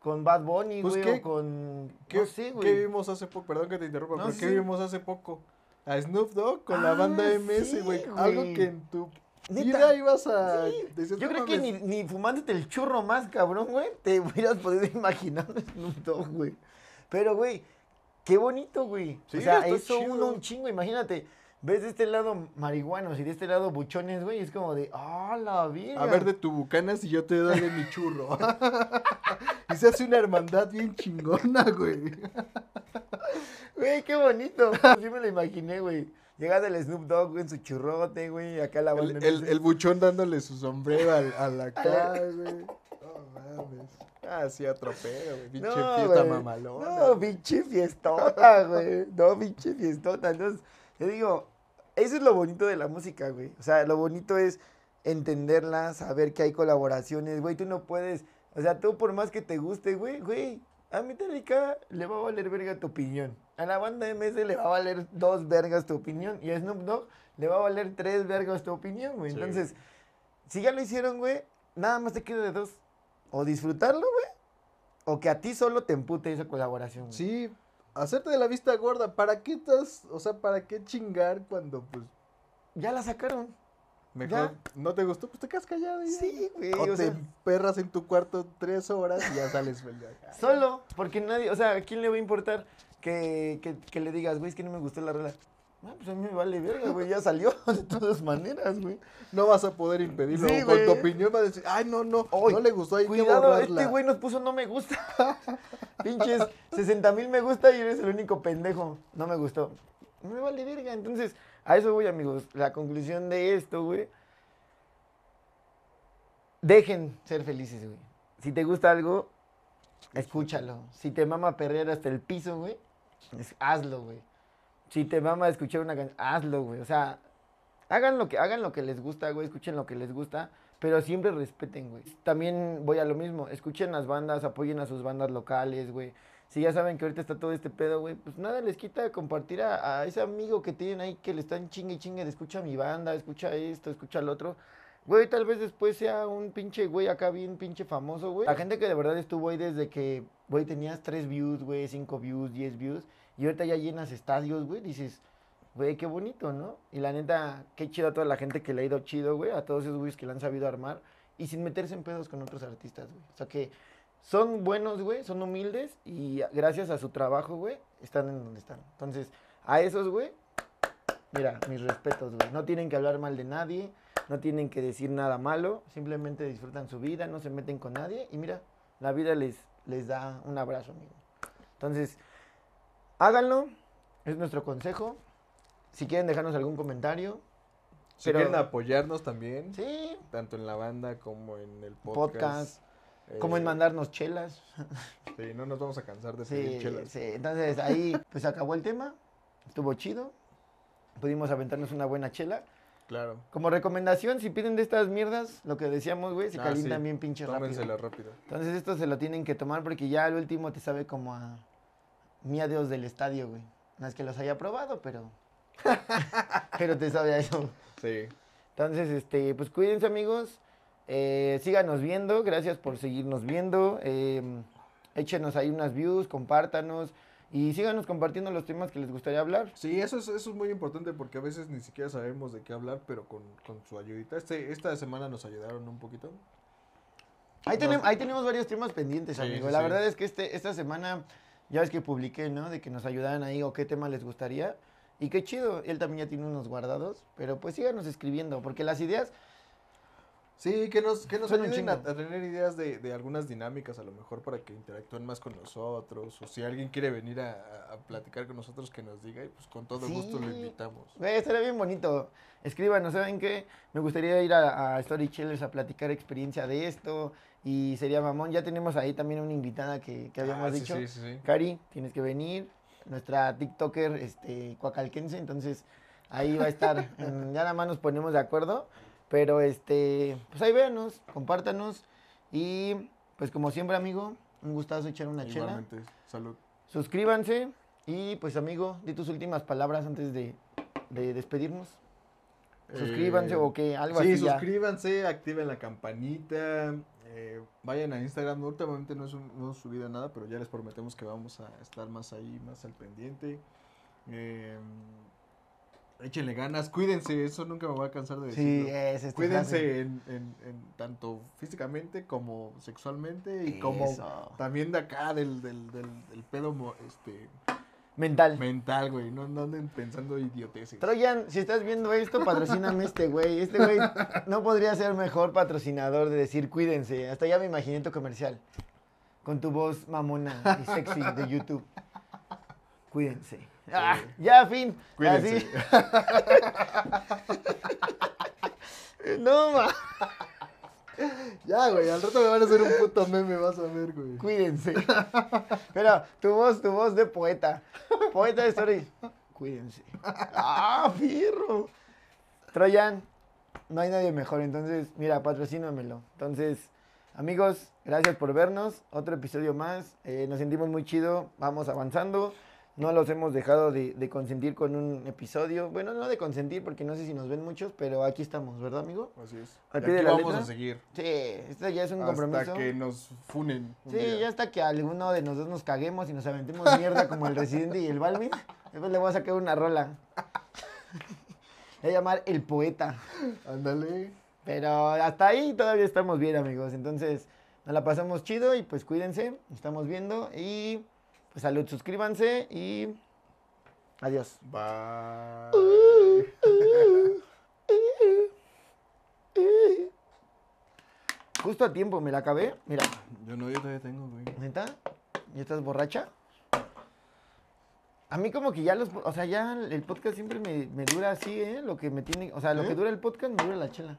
con Bad Bunny, Pues, güey, ¿qué- o con... ¿Qué, no sé, qué güey. vimos hace poco? Perdón que te interrumpa, No, pero sí, ¿qué vimos hace poco? A Snoop Dogg con la Ah, banda MS, sí, güey. Algo güey. que en tu Neta. vida ibas a... Sí. Yo "No creo que ni, mames". ni fumándote el churro más cabrón, güey, te hubieras podido <laughs> imaginar a Snoop Dogg, güey. Pero, güey, qué bonito, güey. Sí, o sea, eso chido. uno un chingo, imagínate. Ves de este lado marihuanos y de este lado buchones, güey, y es como de, ¡ah, la vida! A ver de tu bucanas y yo te doy de mi churro. <laughs> y se hace una hermandad bien chingona, güey. Güey, qué bonito. Sí me lo imaginé, güey. Llegando el Snoop Dogg, güey, en su churrote, güey, acá la banda. El, el, el buchón dándole su sombrero al, a la cara, güey. No mames. Ah, sí, atropero, güey. Pinche No, fiesta mamalona. No, pinche fiestota, <laughs> güey. No, pinche fiestota. Entonces, yo digo, eso es lo bonito de la música, güey. O sea, lo bonito es entenderla, saber que hay colaboraciones, güey. Tú no puedes, o sea, tú por más que te guste, güey, güey, a Metallica le va a valer verga tu opinión. A la banda MS le va a valer dos vergas tu opinión. Y a Snoop Dogg le va a valer tres vergas tu opinión, güey. Sí. Entonces, si ya lo hicieron, güey, nada más te queda de dos. O disfrutarlo, güey, o que a ti solo te empute esa colaboración. güey. Sí, hacerte de la vista gorda. ¿Para qué estás, o sea, para qué chingar cuando, pues, Ya la sacaron. mejor Ya. no te gustó? Pues te quedas callado ya. Sí, güey. O, o te sea, perras en tu cuarto tres horas y ya sales feliz. solo, porque nadie, o sea, ¿a quién le va a importar que, que, que le digas, güey, es que no me gustó la rola? Ah, pues a mí me vale verga, güey, ya salió <laughs> de todas maneras, güey. No vas a poder impedirlo. Sí, con tu opinión va a decir, ay, no, no, no le gustó, hay que Cuidado, borrarla. este güey nos puso no me gusta. <laughs> Pinches 60 mil me gusta y eres el único pendejo. No me gustó. Me vale verga. Entonces, a eso voy, amigos. La conclusión de esto, güey. Dejen ser felices, güey. Si te gusta algo, escúchalo. Si te mama perrear hasta el piso, güey, hazlo, güey. Si te mama escuchar una canción, hazlo, güey. O sea, hagan lo que hagan lo que les gusta, güey, escuchen lo que les gusta, pero siempre respeten, güey. También voy a lo mismo, escuchen las bandas, apoyen a sus bandas locales, güey. Si ya saben que ahorita está todo este pedo, güey, pues nada les quita compartir a, a ese amigo que tienen ahí que le están chingue y chingue de escucha mi banda, escucha esto, escucha lo otro. Güey, tal vez después sea un pinche güey acá bien pinche famoso, güey. La gente que de verdad estuvo ahí desde que, güey, tenías 3 views, güey, 5 views, 10 views, y ahorita ya llenas estadios, güey, dices, güey, qué bonito, ¿no? Y la neta, qué chido a toda la gente que le ha ido chido, güey, a todos esos güeyes que le han sabido armar, y sin meterse en pedos con otros artistas, güey. O sea que son buenos, güey, son humildes, y gracias a su trabajo, güey, están en donde están. Entonces, a esos, güey, mira, mis respetos, güey. No tienen que hablar mal de nadie, no tienen que decir nada malo, simplemente disfrutan su vida, no se meten con nadie, y mira, la vida les, les da un abrazo, amigo. Entonces, háganlo, es nuestro consejo. Si quieren dejarnos algún comentario, Si pero- quieren apoyarnos también, sí, tanto en la banda como en el podcast. podcast, como en eh, mandarnos chelas. <laughs> Sí, no nos vamos a cansar de pedir Sí, chelas. sí. Entonces ahí pues acabó el tema, estuvo chido, pudimos aventarnos una buena chela. Claro. Como recomendación, si piden de estas mierdas, lo que decíamos, güey, se Ah, calientan sí. bien pinche Tómensela rápido. rápido. Entonces esto se lo tienen que tomar porque ya al último te sabe como a miadeos del estadio, güey. No es que los haya probado, pero... <laughs> pero te sabe a eso. Sí. Entonces, este, pues cuídense amigos, eh, síganos viendo, gracias por seguirnos viendo, eh, échenos ahí unas views, compártanos y síganos compartiendo los temas que les gustaría hablar. Sí, eso es, eso es muy importante porque a veces ni siquiera sabemos de qué hablar, pero con, con su ayudita. Este, esta semana nos ayudaron un poquito. Ahí, No. tenemos, ahí tenemos varios temas pendientes, Sí, amigo. sí, La sí. verdad es que este, esta semana, ya ves que publiqué, ¿no? De que nos ayudaran ahí o qué tema les gustaría. Y qué chido, él también ya tiene unos guardados, pero pues síganos escribiendo, porque las ideas, Sí, que nos, que nos Son ayuden a, tener ideas de, de algunas dinámicas, a lo mejor para que interactúen más con nosotros, o si alguien quiere venir a, a- platicar con nosotros, que nos diga, y pues con todo gusto lo invitamos. güey, estaría bien bonito. Escríbanos, ¿saben qué? Me gustaría ir a, a Storytellers a platicar experiencia de esto, y sería mamón. Ya tenemos ahí también una invitada que, que habíamos Ah, sí, dicho. Sí, sí, sí. Cari, tienes que venir. Nuestra TikToker, este, cuacalquense, entonces ahí va a estar. <laughs> Mm, ya nada más nos ponemos de acuerdo. Pero este, pues ahí véanos, compártanos. Y pues como siempre, amigo, un gustazo echar una chela. Igualmente, salud. Suscríbanse. Y pues amigo, di tus últimas palabras antes de, de despedirnos. Suscríbanse Eh, o que algo sí, así ya. suscríbanse, activen la campanita, eh, vayan a Instagram. Últimamente no, es un- no hemos subido nada, pero ya les prometemos que vamos a estar más ahí, más al pendiente. Eh, échenle ganas, cuídense, eso nunca me voy a cansar de Sí, decirlo. es esta frase. Cuídense en, en- en tanto físicamente como sexualmente y como Eso. también de acá del, del, del, del pedo este, Mental. mental, güey. No, no anden pensando idioteces. Troyan, si estás viendo esto, patrocíname este güey. Este güey no podría ser mejor patrocinador de decir cuídense. Hasta ya me imaginé tu comercial. Con tu voz mamona y sexy de YouTube. Cuídense. Ah, ya, fin. Cuídense. Así. <laughs> No, ma. Ya, güey, al rato me van a hacer un puto meme, vas a ver, güey. Cuídense. <laughs> Pero tu voz, tu voz de poeta. Poeta de story. Cuídense. Ah, fierro. Troyan, no hay nadie mejor. Entonces, mira, patrocínamelo. Entonces, amigos, gracias por vernos. Otro episodio más. Eh, nos sentimos muy chido. Vamos avanzando. No los hemos dejado de, de consentir con un episodio. Bueno, no de consentir porque no sé si nos ven muchos, pero aquí estamos, ¿verdad, amigo? Así es. Al Y pie de aquí la vamos letra. a seguir. Sí, esto ya es un hasta compromiso. que nos funen. un Sí, día. ya hasta que alguno de nosotros nos caguemos y nos aventemos mierda como el Residente y el Balvin. Después le voy a sacar una rola. Le voy a llamar El Poeta. Ándale. Pero hasta ahí todavía estamos bien, amigos. Entonces, nos la pasamos chido y pues cuídense. Estamos viendo y pues salud, suscríbanse y adiós. Bye. Justo a tiempo, me la acabé. Mira, Yo no, yo todavía tengo, güey. ¿neta? ¿Ya estás borracha? A mí como que ya los, o sea, ya el podcast siempre me, me dura así, ¿eh? Lo que me tiene, o sea, lo ¿Eh? que dura el podcast me dura la chela.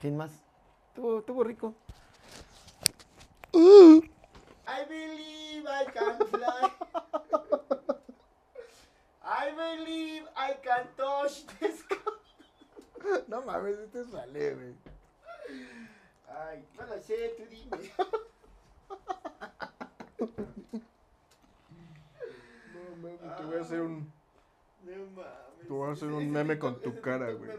Sin más. Estuvo, estuvo rico. I believe I can fly. I believe I can touch the sky. No mames, este sale, güey. Ay, no lo sé, tú dime. No mames, te voy a hacer un, No mames. te voy a hacer un meme con tu cara, güey.